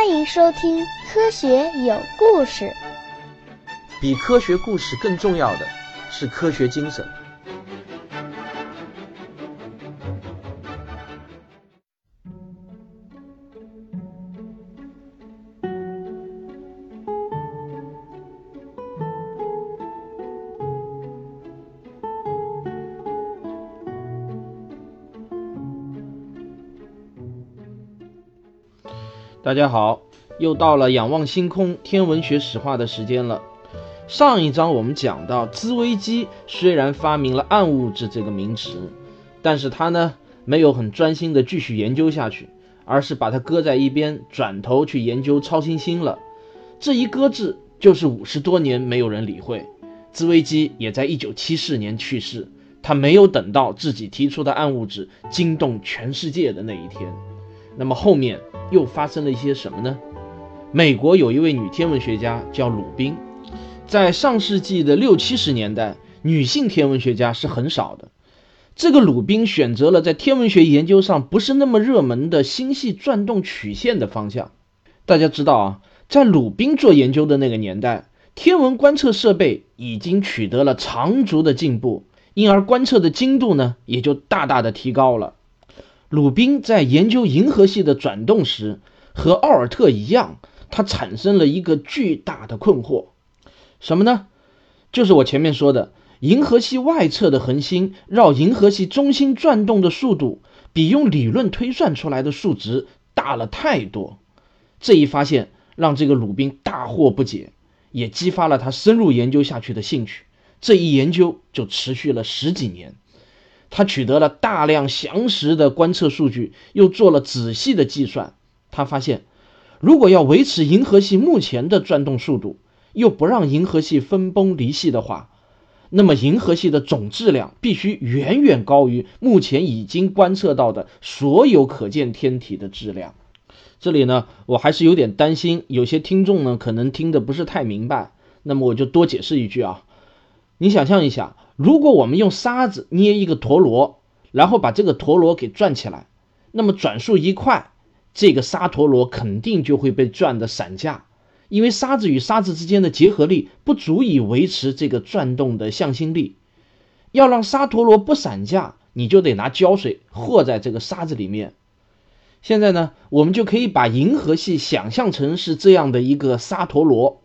欢迎收听《科学有故事》。比科学故事更重要的是科学精神。大家好，又到了仰望星空天文学史话的时间了。上一章我们讲到，兹威基虽然发明了暗物质这个名词，但是他呢没有很专心的继续研究下去，而是把它搁在一边，转头去研究超新星了。这一搁置就是五十多年，没有人理会。兹威基也在一九七四年去世，他没有等到自己提出的暗物质惊动全世界的那一天。那么后面。又发生了一些什么呢？美国有一位女天文学家叫鲁宾，在上世纪的六七十年代，女性天文学家是很少的。这个鲁宾选择了在天文学研究上不是那么热门的星系转动曲线的方向。大家知道啊，在鲁宾做研究的那个年代，天文观测设备已经取得了长足的进步，因而观测的精度呢也就大大的提高了。鲁宾在研究银河系的转动时，和奥尔特一样，他产生了一个巨大的困惑，什么呢？就是我前面说的，银河系外侧的恒星绕银河系中心转动的速度，比用理论推算出来的数值大了太多。这一发现让这个鲁宾大惑不解，也激发了他深入研究下去的兴趣。这一研究就持续了十几年。他取得了大量详实的观测数据，又做了仔细的计算。他发现，如果要维持银河系目前的转动速度，又不让银河系分崩离析的话，那么银河系的总质量必须远远高于目前已经观测到的所有可见天体的质量。这里呢，我还是有点担心，有些听众呢可能听得不是太明白。那么我就多解释一句啊，你想象一下。如果我们用沙子捏一个陀螺，然后把这个陀螺给转起来，那么转速一快，这个沙陀螺肯定就会被转得散架，因为沙子与沙子之间的结合力不足以维持这个转动的向心力。要让沙陀螺不散架，你就得拿胶水和在这个沙子里面。现在呢，我们就可以把银河系想象成是这样的一个沙陀螺，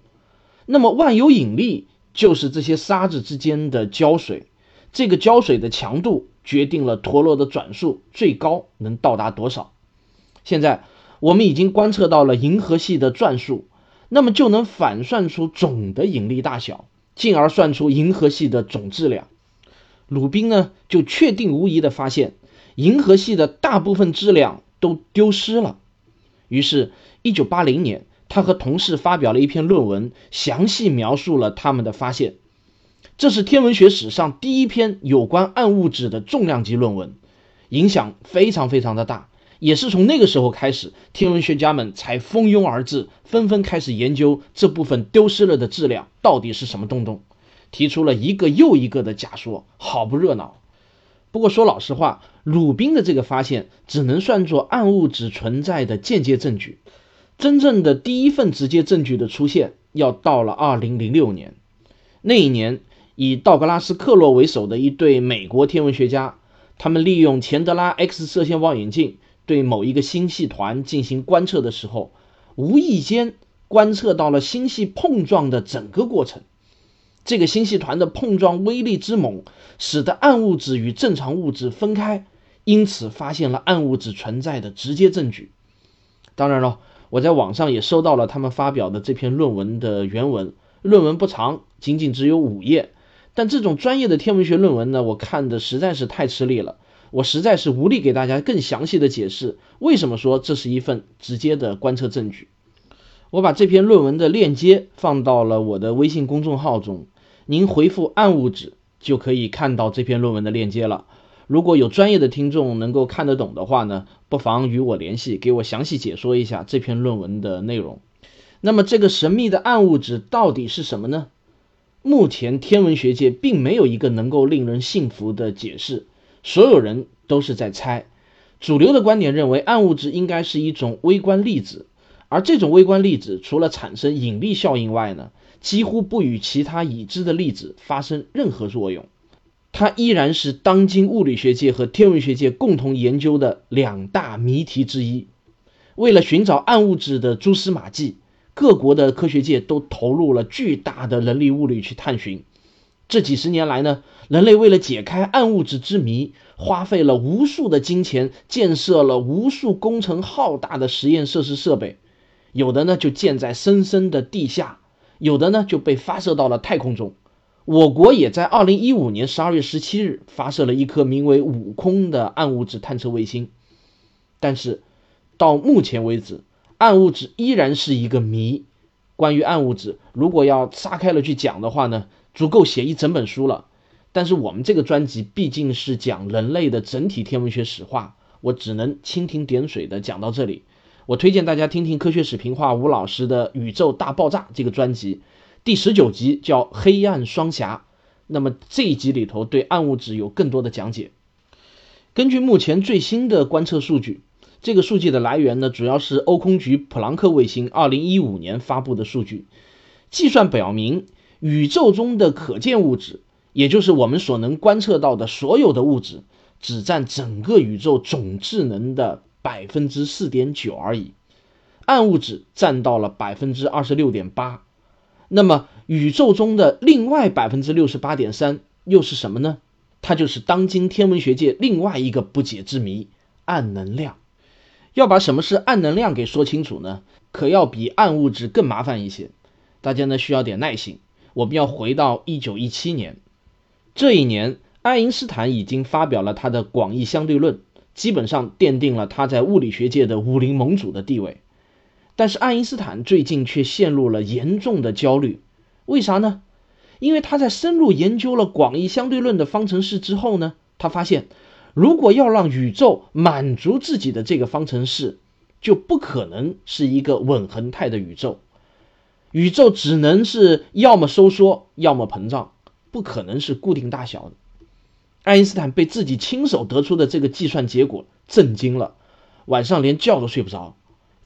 那么万有引力。就是这些沙子之间的胶水，这个胶水的强度决定了陀螺的转速最高能到达多少。现在我们已经观测到了银河系的转速，那么就能反算出总的引力大小，进而算出银河系的总质量。鲁宾呢就确定无疑的发现，银河系的大部分质量都丢失了。于是，1980年。他和同事发表了一篇论文，详细描述了他们的发现。这是天文学史上第一篇有关暗物质的重量级论文，影响非常非常的大。也是从那个时候开始，天文学家们才蜂拥而至，纷纷开始研究这部分丢失了的质量到底是什么东东，提出了一个又一个的假说，好不热闹。不过说老实话，鲁宾的这个发现只能算作暗物质存在的间接证据。真正的第一份直接证据的出现，要到了二零零六年。那一年，以道格拉斯·克洛为首的一对美国天文学家，他们利用钱德拉 X 射线望远镜对某一个星系团进行观测的时候，无意间观测到了星系碰撞的整个过程。这个星系团的碰撞威力之猛，使得暗物质与正常物质分开，因此发现了暗物质存在的直接证据。当然了。我在网上也收到了他们发表的这篇论文的原文，论文不长，仅仅只有五页。但这种专业的天文学论文呢，我看的实在是太吃力了，我实在是无力给大家更详细的解释为什么说这是一份直接的观测证据。我把这篇论文的链接放到了我的微信公众号中，您回复“暗物质”就可以看到这篇论文的链接了。如果有专业的听众能够看得懂的话呢，不妨与我联系，给我详细解说一下这篇论文的内容。那么，这个神秘的暗物质到底是什么呢？目前天文学界并没有一个能够令人信服的解释，所有人都是在猜。主流的观点认为，暗物质应该是一种微观粒子，而这种微观粒子除了产生引力效应外呢，几乎不与其他已知的粒子发生任何作用。它依然是当今物理学界和天文学界共同研究的两大谜题之一。为了寻找暗物质的蛛丝马迹，各国的科学界都投入了巨大的人力物力去探寻。这几十年来呢，人类为了解开暗物质之谜，花费了无数的金钱，建设了无数工程浩大的实验设施设备。有的呢就建在深深的地下，有的呢就被发射到了太空中。我国也在二零一五年十二月十七日发射了一颗名为“悟空”的暗物质探测卫星。但是到目前为止，暗物质依然是一个谜。关于暗物质，如果要撒开了去讲的话呢，足够写一整本书了。但是我们这个专辑毕竟是讲人类的整体天文学史话，我只能蜻蜓点水的讲到这里。我推荐大家听听科学史评话吴老师的《宇宙大爆炸》这个专辑，第十九集叫《黑暗双侠》。那么这一集里头对暗物质有更多的讲解。根据目前最新的观测数据，这个数据的来源呢，主要是欧空局普朗克卫星二零一五年发布的数据。计算表明，宇宙中的可见物质，也就是我们所能观测到的所有的物质，只占整个宇宙总智能的。百分之四点九而已，暗物质占到了百分之二十六点八。那么宇宙中的另外百分之六十八点三又是什么呢？它就是当今天文学界另外一个不解之谜——暗能量。要把什么是暗能量给说清楚呢？可要比暗物质更麻烦一些。大家呢需要点耐心。我们要回到一九一七年，这一年，爱因斯坦已经发表了他的广义相对论。基本上奠定了他在物理学界的武林盟主的地位，但是爱因斯坦最近却陷入了严重的焦虑，为啥呢？因为他在深入研究了广义相对论的方程式之后呢，他发现，如果要让宇宙满足自己的这个方程式，就不可能是一个稳恒态的宇宙，宇宙只能是要么收缩，要么膨胀，不可能是固定大小的。爱因斯坦被自己亲手得出的这个计算结果震惊了，晚上连觉都睡不着。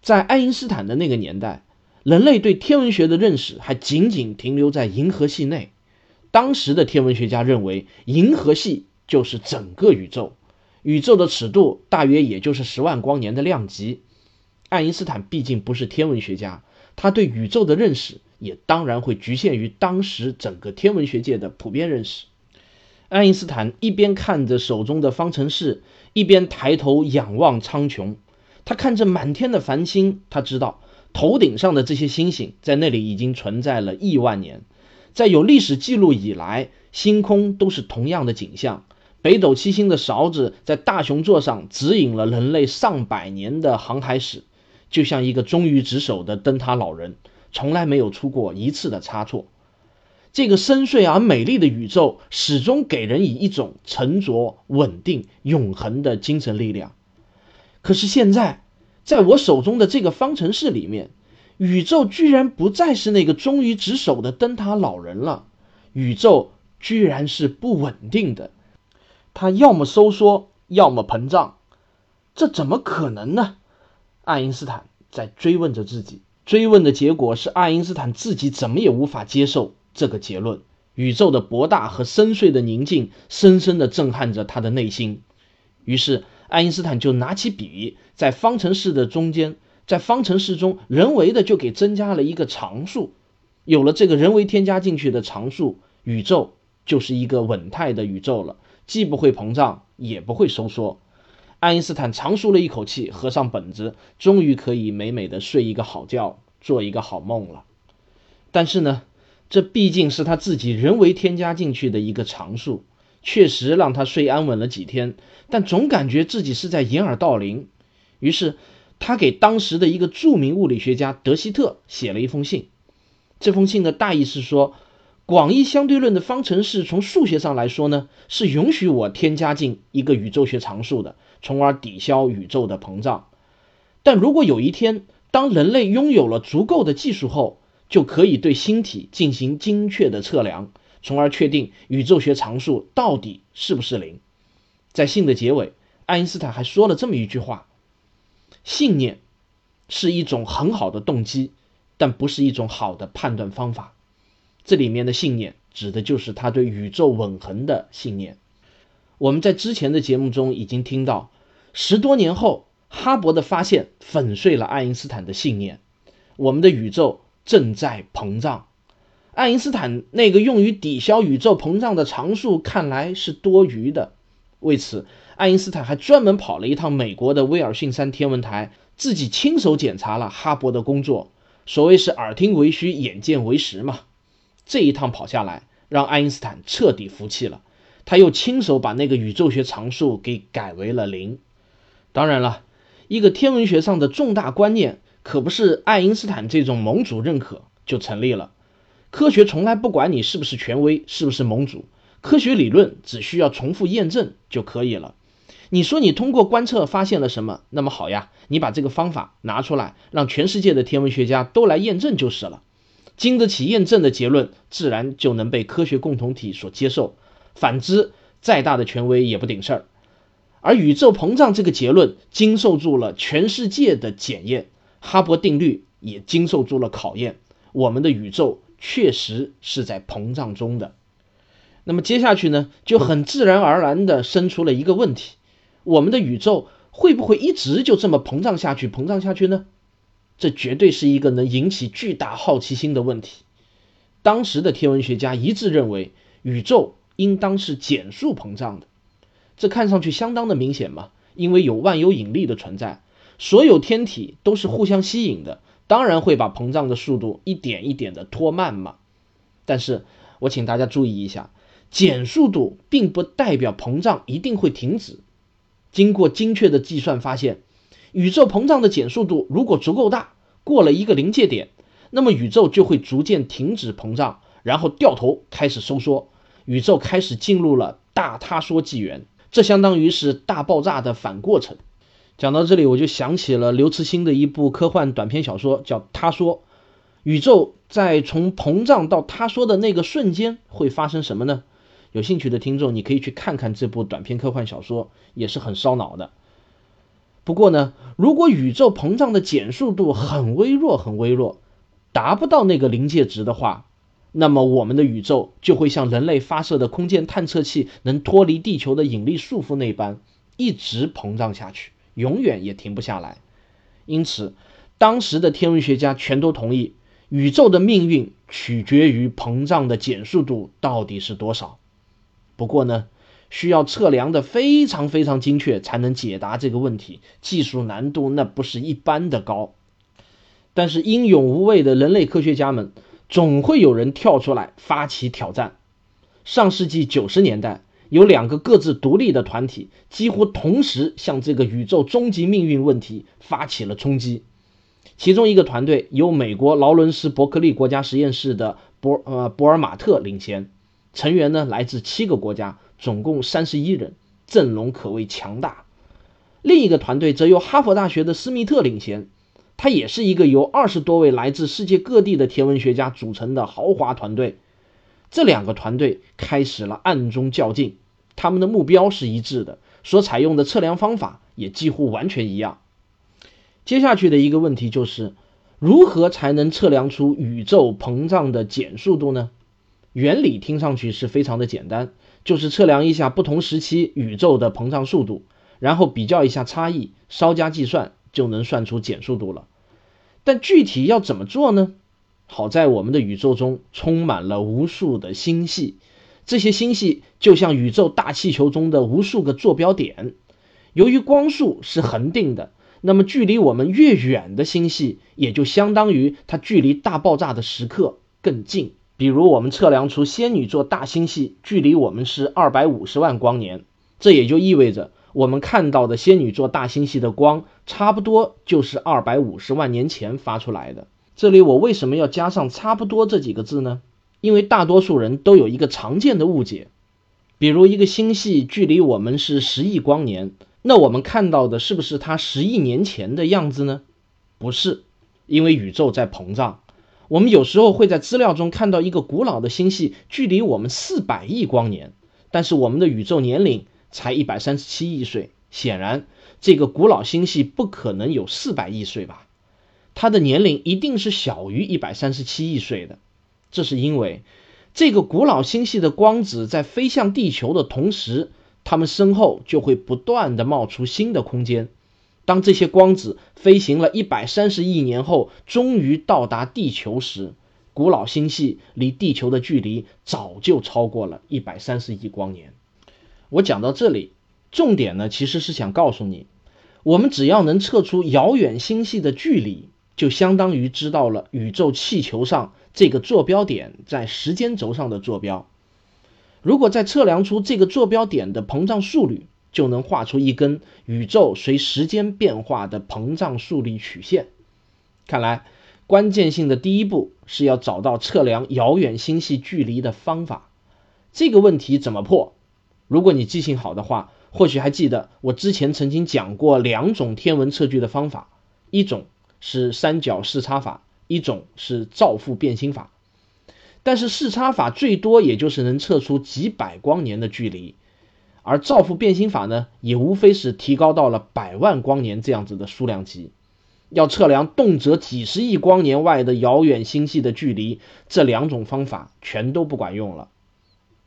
在爱因斯坦的那个年代，人类对天文学的认识还仅仅停留在银河系内。当时的天文学家认为，银河系就是整个宇宙，宇宙的尺度大约也就是十万光年的量级。爱因斯坦毕竟不是天文学家，他对宇宙的认识也当然会局限于当时整个天文学界的普遍认识。爱因斯坦一边看着手中的方程式，一边抬头仰望苍穹。他看着满天的繁星，他知道头顶上的这些星星在那里已经存在了亿万年。在有历史记录以来，星空都是同样的景象。北斗七星的勺子在大熊座上指引了人类上百年的航海史，就像一个忠于职守的灯塔老人，从来没有出过一次的差错。这个深邃而美丽的宇宙，始终给人以一种沉着、稳定、永恒的精神力量。可是现在，在我手中的这个方程式里面，宇宙居然不再是那个忠于职守的灯塔老人了，宇宙居然是不稳定的，它要么收缩，要么膨胀，这怎么可能呢？爱因斯坦在追问着自己，追问的结果是爱因斯坦自己怎么也无法接受。这个结论，宇宙的博大和深邃的宁静，深深地震撼着他的内心。于是，爱因斯坦就拿起笔，在方程式的中间，在方程式中人为的就给增加了一个常数。有了这个人为添加进去的常数，宇宙就是一个稳态的宇宙了，既不会膨胀，也不会收缩。爱因斯坦长舒了一口气，合上本子，终于可以美美的睡一个好觉，做一个好梦了。但是呢？这毕竟是他自己人为添加进去的一个常数，确实让他睡安稳了几天，但总感觉自己是在掩耳盗铃。于是，他给当时的一个著名物理学家德希特写了一封信。这封信的大意是说，广义相对论的方程式从数学上来说呢，是允许我添加进一个宇宙学常数的，从而抵消宇宙的膨胀。但如果有一天，当人类拥有了足够的技术后，就可以对星体进行精确的测量，从而确定宇宙学常数到底是不是零。在信的结尾，爱因斯坦还说了这么一句话：“信念是一种很好的动机，但不是一种好的判断方法。这里面的信念指的就是他对宇宙永恒的信念。我们在之前的节目中已经听到，十多年后，哈勃的发现粉碎了爱因斯坦的信念，我们的宇宙正在膨胀。爱因斯坦那个用于抵消宇宙膨胀的常数看来是多余的。为此，爱因斯坦还专门跑了一趟美国的威尔逊山天文台，自己亲手检查了哈勃的工作。所谓是耳听为虚，眼见为实嘛。这一趟跑下来，让爱因斯坦彻底服气了。他又亲手把那个宇宙学常数给改为了零。当然了，一个天文学上的重大观念，可不是爱因斯坦这种盟主认可就成立了。科学从来不管你是不是权威，是不是盟主，科学理论只需要重复验证就可以了。你说你通过观测发现了什么？那么好呀，你把这个方法拿出来，让全世界的天文学家都来验证就是了。经得起验证的结论，自然就能被科学共同体所接受。反之，再大的权威也不顶事儿。而宇宙膨胀这个结论经受住了全世界的检验，哈勃定律也经受住了考验。我们的宇宙确实是在膨胀中的。那么接下去呢，就很自然而然地生出了一个问题：我们的宇宙会不会一直就这么膨胀下去？膨胀下去呢？这绝对是一个能引起巨大好奇心的问题。当时的天文学家一致认为，宇宙。应当是减速膨胀的，这看上去相当的明显嘛，因为有万有引力的存在，所有天体都是互相吸引的，当然会把膨胀的速度一点一点的拖慢嘛。但是我请大家注意一下，减速度并不代表膨胀一定会停止。经过精确的计算发现，宇宙膨胀的减速度如果足够大，过了一个临界点，那么宇宙就会逐渐停止膨胀，然后掉头开始收缩。宇宙开始进入了大塌缩纪元，这相当于是大爆炸的反过程。讲到这里，我就想起了刘慈欣的一部科幻短篇小说，叫《他说》。宇宙在从膨胀到他说的那个瞬间会发生什么呢？有兴趣的听众，你可以去看看这部短篇科幻小说，也是很烧脑的。不过呢，如果宇宙膨胀的减速度很微弱、很微弱，达不到那个临界值的话，那么，我们的宇宙就会像人类发射的空间探测器能脱离地球的引力束缚那般，一直膨胀下去，永远也停不下来。因此，当时的天文学家全都同意，宇宙的命运取决于膨胀的减速度到底是多少。不过呢，需要测量的非常非常精确，才能解答这个问题，技术难度那不是一般的高。但是，英勇无畏的人类科学家们。总会有人跳出来发起挑战。上世纪九十年代，有两个各自独立的团体，几乎同时向这个宇宙终极命运问题发起了冲击。其中一个团队由美国劳伦斯伯克利国家实验室的博呃博尔马特领衔，成员呢来自七个国家，总共三十一人，阵容可谓强大。另一个团队则由哈佛大学的斯密特领衔。他也是一个由二十多位来自世界各地的天文学家组成的豪华团队。这两个团队开始了暗中较劲，他们的目标是一致的，所采用的测量方法也几乎完全一样。接下去的一个问题就是，如何才能测量出宇宙膨胀的减速度呢？原理听上去是非常的简单，就是测量一下不同时期宇宙的膨胀速度，然后比较一下差异，稍加计算。就能算出减速度了，但具体要怎么做呢？好在我们的宇宙中充满了无数的星系，这些星系就像宇宙大气球中的无数个坐标点。由于光速是恒定的，那么距离我们越远的星系，也就相当于它距离大爆炸的时刻更近。比如，我们测量出仙女座大星系距离我们是二百五十万光年，这也就意味着。我们看到的仙女座大星系的光，差不多就是二百五十万年前发出来的。这里我为什么要加上“差不多”这几个字呢？因为大多数人都有一个常见的误解，比如一个星系距离我们是十亿光年，那我们看到的是不是它十亿年前的样子呢？不是，因为宇宙在膨胀。我们有时候会在资料中看到一个古老的星系距离我们四百亿光年，但是我们的宇宙年龄。才一百三十七亿岁，显然这个古老星系不可能有四百亿岁吧？它的年龄一定是小于一百三十七亿岁的。这是因为这个古老星系的光子在飞向地球的同时，它们身后就会不断的冒出新的空间。当这些光子飞行了一百三十亿年后，终于到达地球时，古老星系离地球的距离早就超过了一百三十亿光年。我讲到这里，重点呢其实是想告诉你，我们只要能测出遥远星系的距离，就相当于知道了宇宙气球上这个坐标点在时间轴上的坐标。如果再测量出这个坐标点的膨胀速率，就能画出一根宇宙随时间变化的膨胀速率曲线。看来，关键性的第一步是要找到测量遥远星系距离的方法。这个问题怎么破？如果你记性好的话，或许还记得我之前曾经讲过两种天文测距的方法：一种是三角视差法，一种是照副变星法。但是视差法最多也就是能测出几百光年的距离。而照副变星法呢，也无非是提高到了百万光年这样子的数量级。要测量动辄几十亿光年外的遥远星系的距离，这两种方法全都不管用了。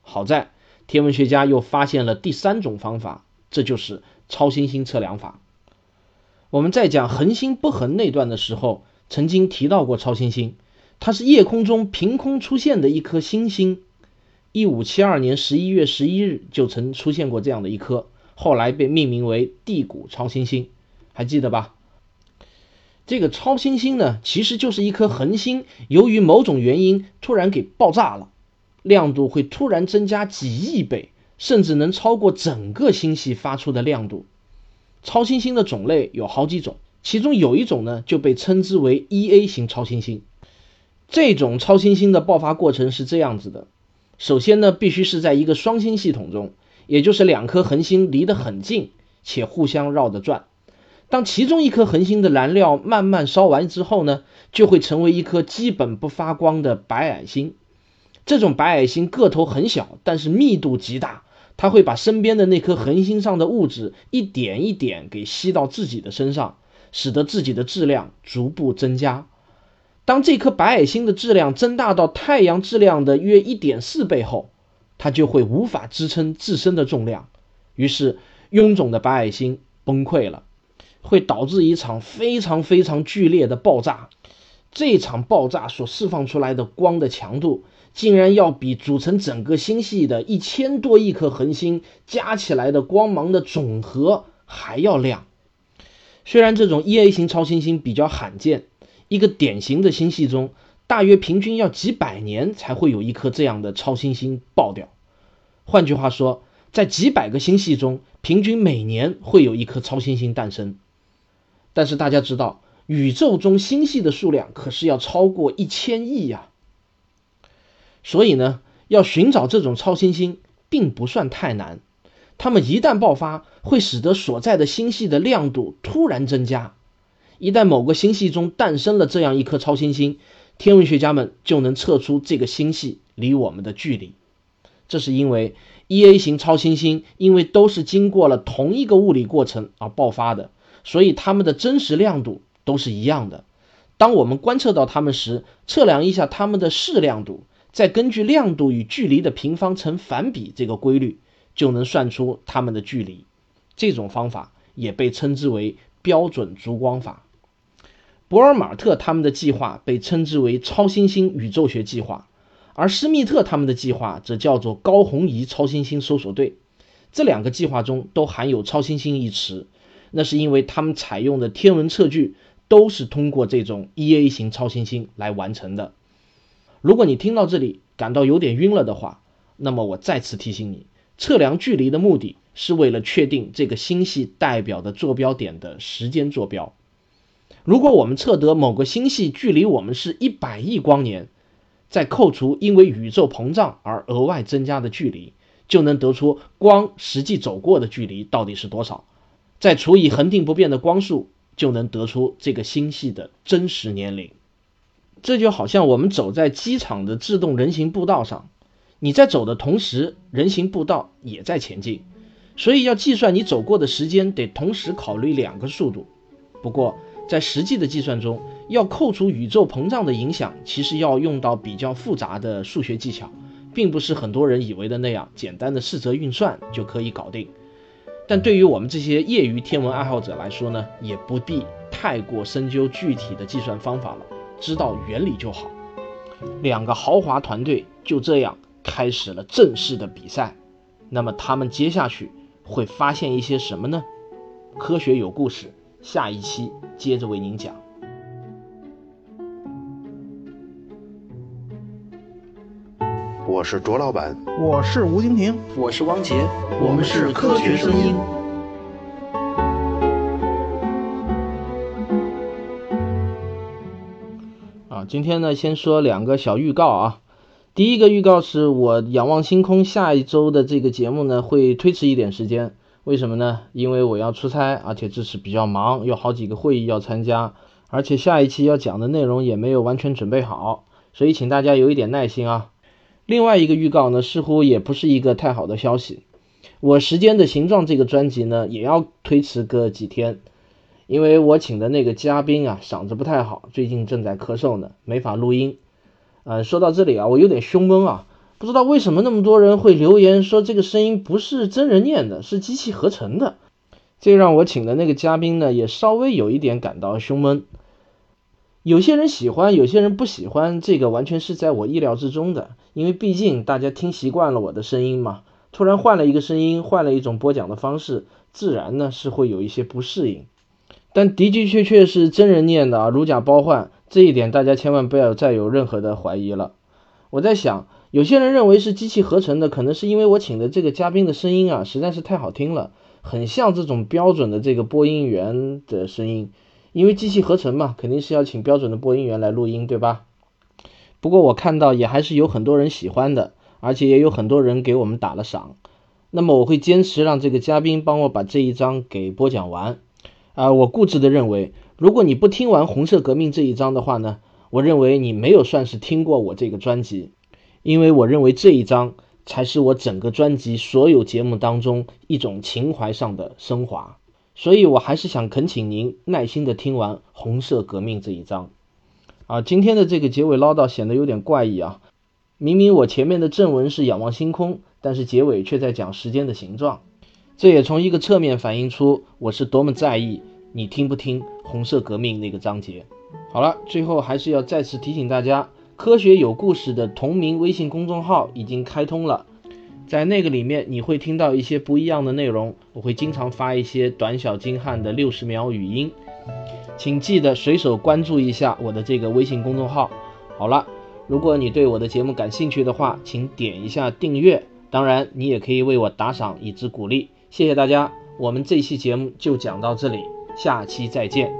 好在天文学家又发现了第三种方法，这就是超新星测量法。我们在讲恒星不恒那段的时候，曾经提到过超新星，它是夜空中凭空出现的一颗星星。一五七二年十一月十一日就曾出现过这样的一颗，后来被命名为地谷超新星，还记得吧？这个超新星呢，其实就是一颗恒星，由于某种原因突然给爆炸了，亮度会突然增加几亿倍，甚至能超过整个星系发出的亮度。超新星的种类有好几种，其中有一种呢就被称之为 E-A 型超新星。这种超新星的爆发过程是这样子的。首先呢，必须是在一个双星系统中，也就是两颗恒星离得很近且互相绕着转。当其中一颗恒星的燃料慢慢烧完之后呢，就会成为一颗基本不发光的白矮星。这种白矮星个头很小，但是密度极大，它会把身边的那颗恒星上的物质一点一点给吸到自己的身上，使得自己的质量逐步增加。当这颗白矮星的质量增大到太阳质量的约一点四倍后，它就会无法支撑自身的重量，于是臃肿的白矮星崩溃了，会导致一场非常非常剧烈的爆炸。这场爆炸所释放出来的光的强度，竟然要比组成整个星系的一千多亿颗恒星加起来的光芒的总和还要亮。虽然这种 E-A 型超新星比较罕见。一个典型的星系中，大约平均要几百年才会有一颗这样的超新星爆掉。换句话说，在几百个星系中，平均每年会有一颗超新星诞生。但是大家知道，宇宙中星系的数量可是要超过一千亿呀。所以呢，要寻找这种超新星并不算太难。它们一旦爆发，会使得所在的星系的亮度突然增加。一旦某个星系中诞生了这样一颗超新星，天文学家们就能测出这个星系离我们的距离。这是因为 E-A 型超新星因为都是经过了同一个物理过程而爆发的，所以它们的真实亮度都是一样的。当我们观测到它们时，测量一下它们的视亮度，再根据亮度与距离的平方成反比这个规律，就能算出它们的距离。这种方法也被称之为标准烛光法。博尔马特他们的计划被称之为超新星宇宙学计划，而施密特他们的计划则叫做高红移超新星搜索队。这两个计划中都含有“超新星”一词，那是因为他们采用的天文测距都是通过这种 E-A 型超新星来完成的。如果你听到这里感到有点晕了的话，那么我再次提醒你，测量距离的目的是为了确定这个星系代表的坐标点的时间坐标。如果我们测得某个星系距离我们是一百亿光年，再扣除因为宇宙膨胀而额外增加的距离，就能得出光实际走过的距离到底是多少。再除以恒定不变的光速，就能得出这个星系的真实年龄。这就好像我们走在机场的自动人行步道上，你在走的同时，人行步道也在前进，所以要计算你走过的时间，得同时考虑两个速度。不过，在实际的计算中，要扣除宇宙膨胀的影响，其实要用到比较复杂的数学技巧，并不是很多人以为的那样简单的四则运算就可以搞定。但对于我们这些业余天文爱好者来说呢，也不必太过深究具体的计算方法了，知道原理就好。两个豪华团队就这样开始了正式的比赛。那么他们接下去会发现一些什么呢？科学有故事，下一期接着为您讲。我是卓老板，我是吴婷婷，我是汪杰，我们是科学声音。今天呢，先说两个小预告啊。第一个预告是我仰望星空下一周的这个节目呢会推迟一点时间，为什么呢？因为我要出差，而且这次比较忙，有好几个会议要参加，而且下一期要讲的内容也没有完全准备好，所以请大家有一点耐心啊。另外一个预告呢，似乎也不是一个太好的消息，我时间的形状这个专辑呢也要推迟个几天，因为我请的那个嘉宾啊嗓子不太好，最近正在咳嗽呢，没法录音。呃，说到这里啊，我有点胸闷啊，不知道为什么那么多人会留言说这个声音不是真人念的，是机器合成的，这让我请的那个嘉宾呢也稍微有一点感到胸闷。有些人喜欢，有些人不喜欢，这个完全是在我意料之中的，因为毕竟大家听习惯了我的声音嘛，突然换了一个声音，换了一种播讲的方式，自然呢是会有一些不适应。但的的确确是真人念的啊，如假包换。这一点大家千万不要再有任何的怀疑了。我在想，有些人认为是机器合成的，可能是因为我请的这个嘉宾的声音啊实在是太好听了，很像这种标准的这个播音员的声音。因为机器合成嘛，肯定是要请标准的播音员来录音，对吧？不过我看到也还是有很多人喜欢的，而且也有很多人给我们打了赏。那么我会坚持让这个嘉宾帮我把这一章给播讲完。啊，我固执的认为。如果你不听完《红色革命》这一章的话呢，我认为你没有算是听过我这个专辑，因为我认为这一章才是我整个专辑所有节目当中一种情怀上的升华，所以我还是想恳请您耐心的听完《红色革命》这一章。啊，今天的这个结尾唠叨显得有点怪异啊，明明我前面的正文是仰望星空，但是结尾却在讲时间的形状，这也从一个侧面反映出我是多么在意。你听不听红色革命那个章节？好了，最后还是要再次提醒大家，科学有故事的同名微信公众号已经开通了，在那个里面你会听到一些不一样的内容，我会经常发一些短小精悍的六十秒语音，请记得随手关注一下我的这个微信公众号。好了，如果你对我的节目感兴趣的话，请点一下订阅，当然你也可以为我打赏以资鼓励，谢谢大家，我们这期节目就讲到这里。下期再见。